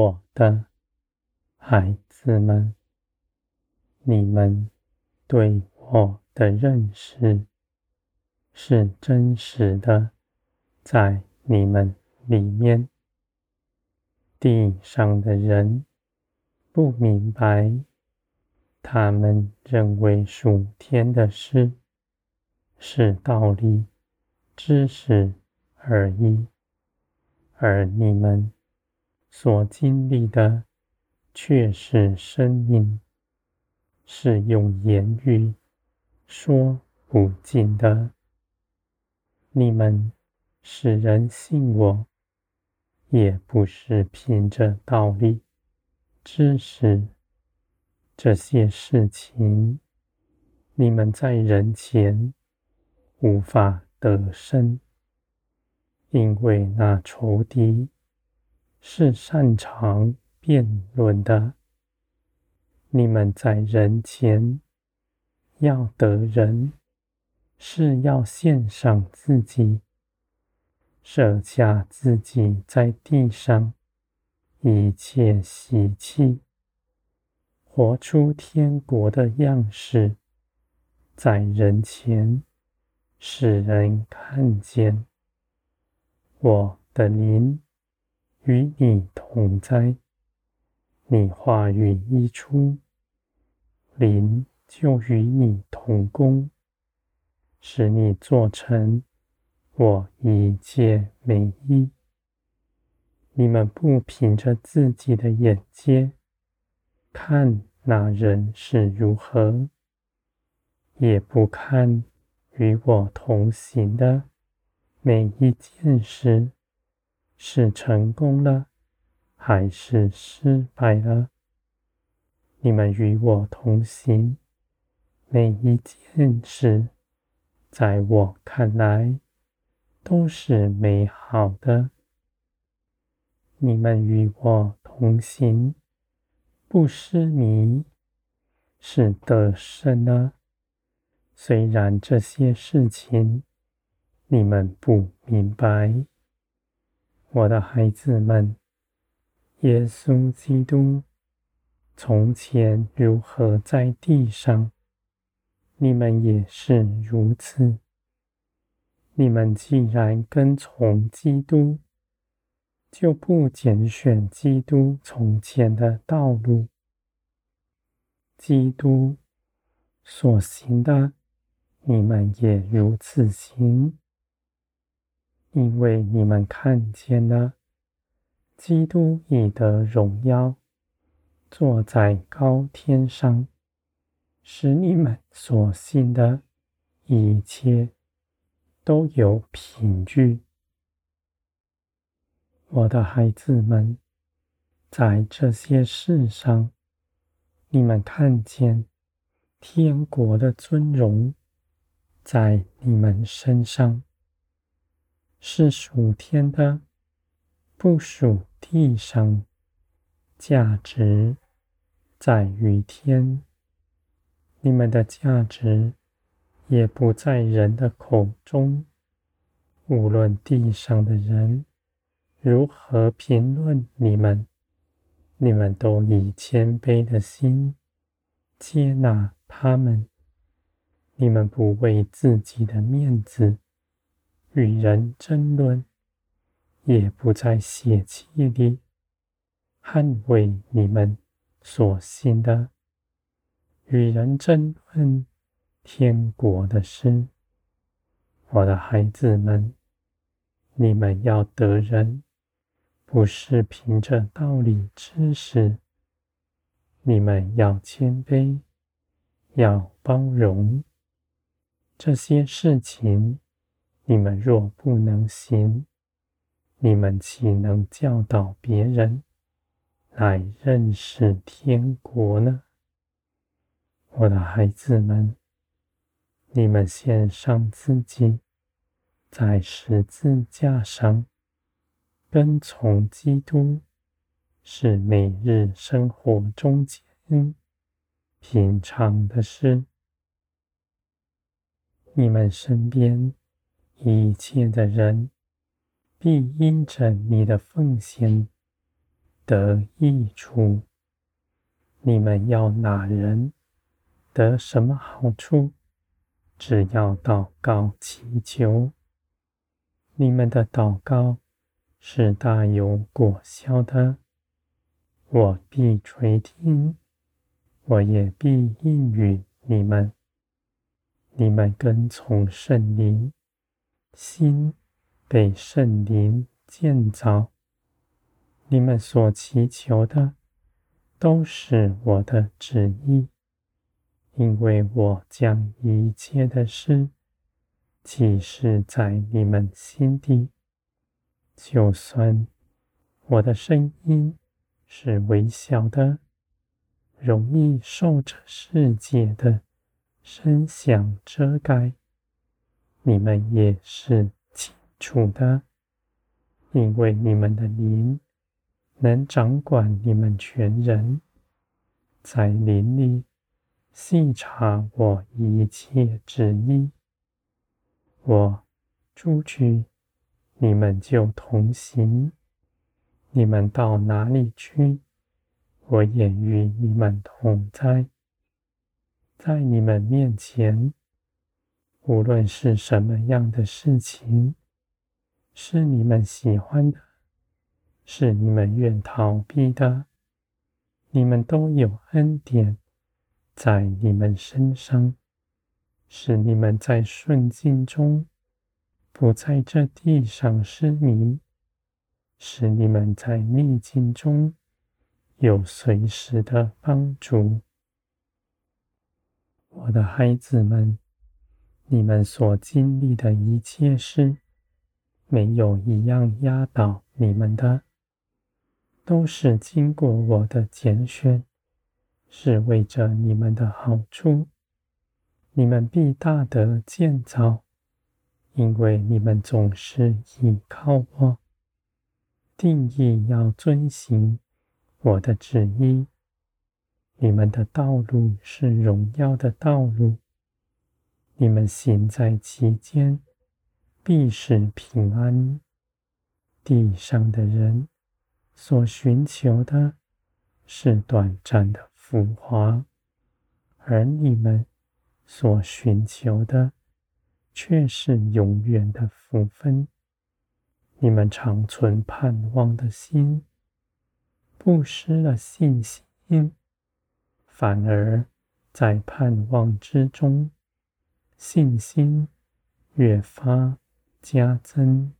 我的孩子们，你们对我的认识是真实的，在你们里面。地上的人不明白，他们认为属天的事是道理、知识而已，而你们所经历的却是生命，是用言语说不尽的。你们使人信我。也不是凭着道理、知识这些事情，你们在人前无法得胜，因为那仇敌是擅长辩论的。你们在人前要得人，是要献上自己。舍下自己在地上一切喜气，活出天国的样式，在人前使人看见我的灵与你同在。你话语一出，灵就与你同工，使你做成。我一切美意，你们不凭着自己的眼界看那人是如何，也不看与我同行的每一件事是成功了还是失败了。你们与我同行每一件事，在我看来。都是美好的。你们与我同行，不失迷，是得胜了。虽然这些事情你们不明白，我的孩子们，耶稣基督从前如何在地上，你们也是如此。你们既然跟从基督，就不拣选基督从前的道路。基督所行的，你们也如此行，因为你们看见了基督已得荣耀，坐在高天上，使你们所信的一切。都有凭据，我的孩子们，在这些事上，你们看见天国的尊荣在你们身上，是属天的，不属地上，价值在于天，你们的价值。也不在人的口中，无论地上的人如何评论你们，你们都以谦卑的心接纳他们。你们不为自己的面子与人争论，也不在血气里捍卫你们所信的，与人争论。天国的事，我的孩子们，你们要得人，不是凭着道理知识。你们要谦卑，要包容。这些事情，你们若不能行，你们岂能教导别人来认识天国呢？我的孩子们。你们献上自己，在十字架上跟从基督，是每日生活中间平常的事。你们身边一切的人，必因着你的奉献得益处。你们要哪人得什么好处？只要祷告祈求，你们的祷告是大有果效的，我必垂听，我也必应允你们。你们跟从圣灵，心被圣灵建造，你们所祈求的。都是我的旨意，因为我将一切的事启示在你们心底。就算我的声音是微小的，容易受这世界的声响遮盖，你们也是清楚的，因为你们的灵。能掌管你们全人，在灵里细察我一切旨意。我出去，你们就同行；你们到哪里去，我也与你们同在。在你们面前，无论是什么样的事情，是你们喜欢的。是你们愿逃避的，你们都有恩典在你们身上，使你们在顺境中不在这地上失迷，使你们在逆境中有随时的帮助。我的孩子们，你们所经历的一切事，没有一样压倒你们的。都是经过我的拣选，是为着你们的好处。你们必大得建造，因为你们总是倚靠我。定义要遵行我的旨意。你们的道路是荣耀的道路，你们行在其间，必是平安。地上的人。所寻求的是短暂的浮华，而你们所寻求的却是永远的福分。你们常存盼望的心，不失了信心，反而在盼望之中，信心越发加增。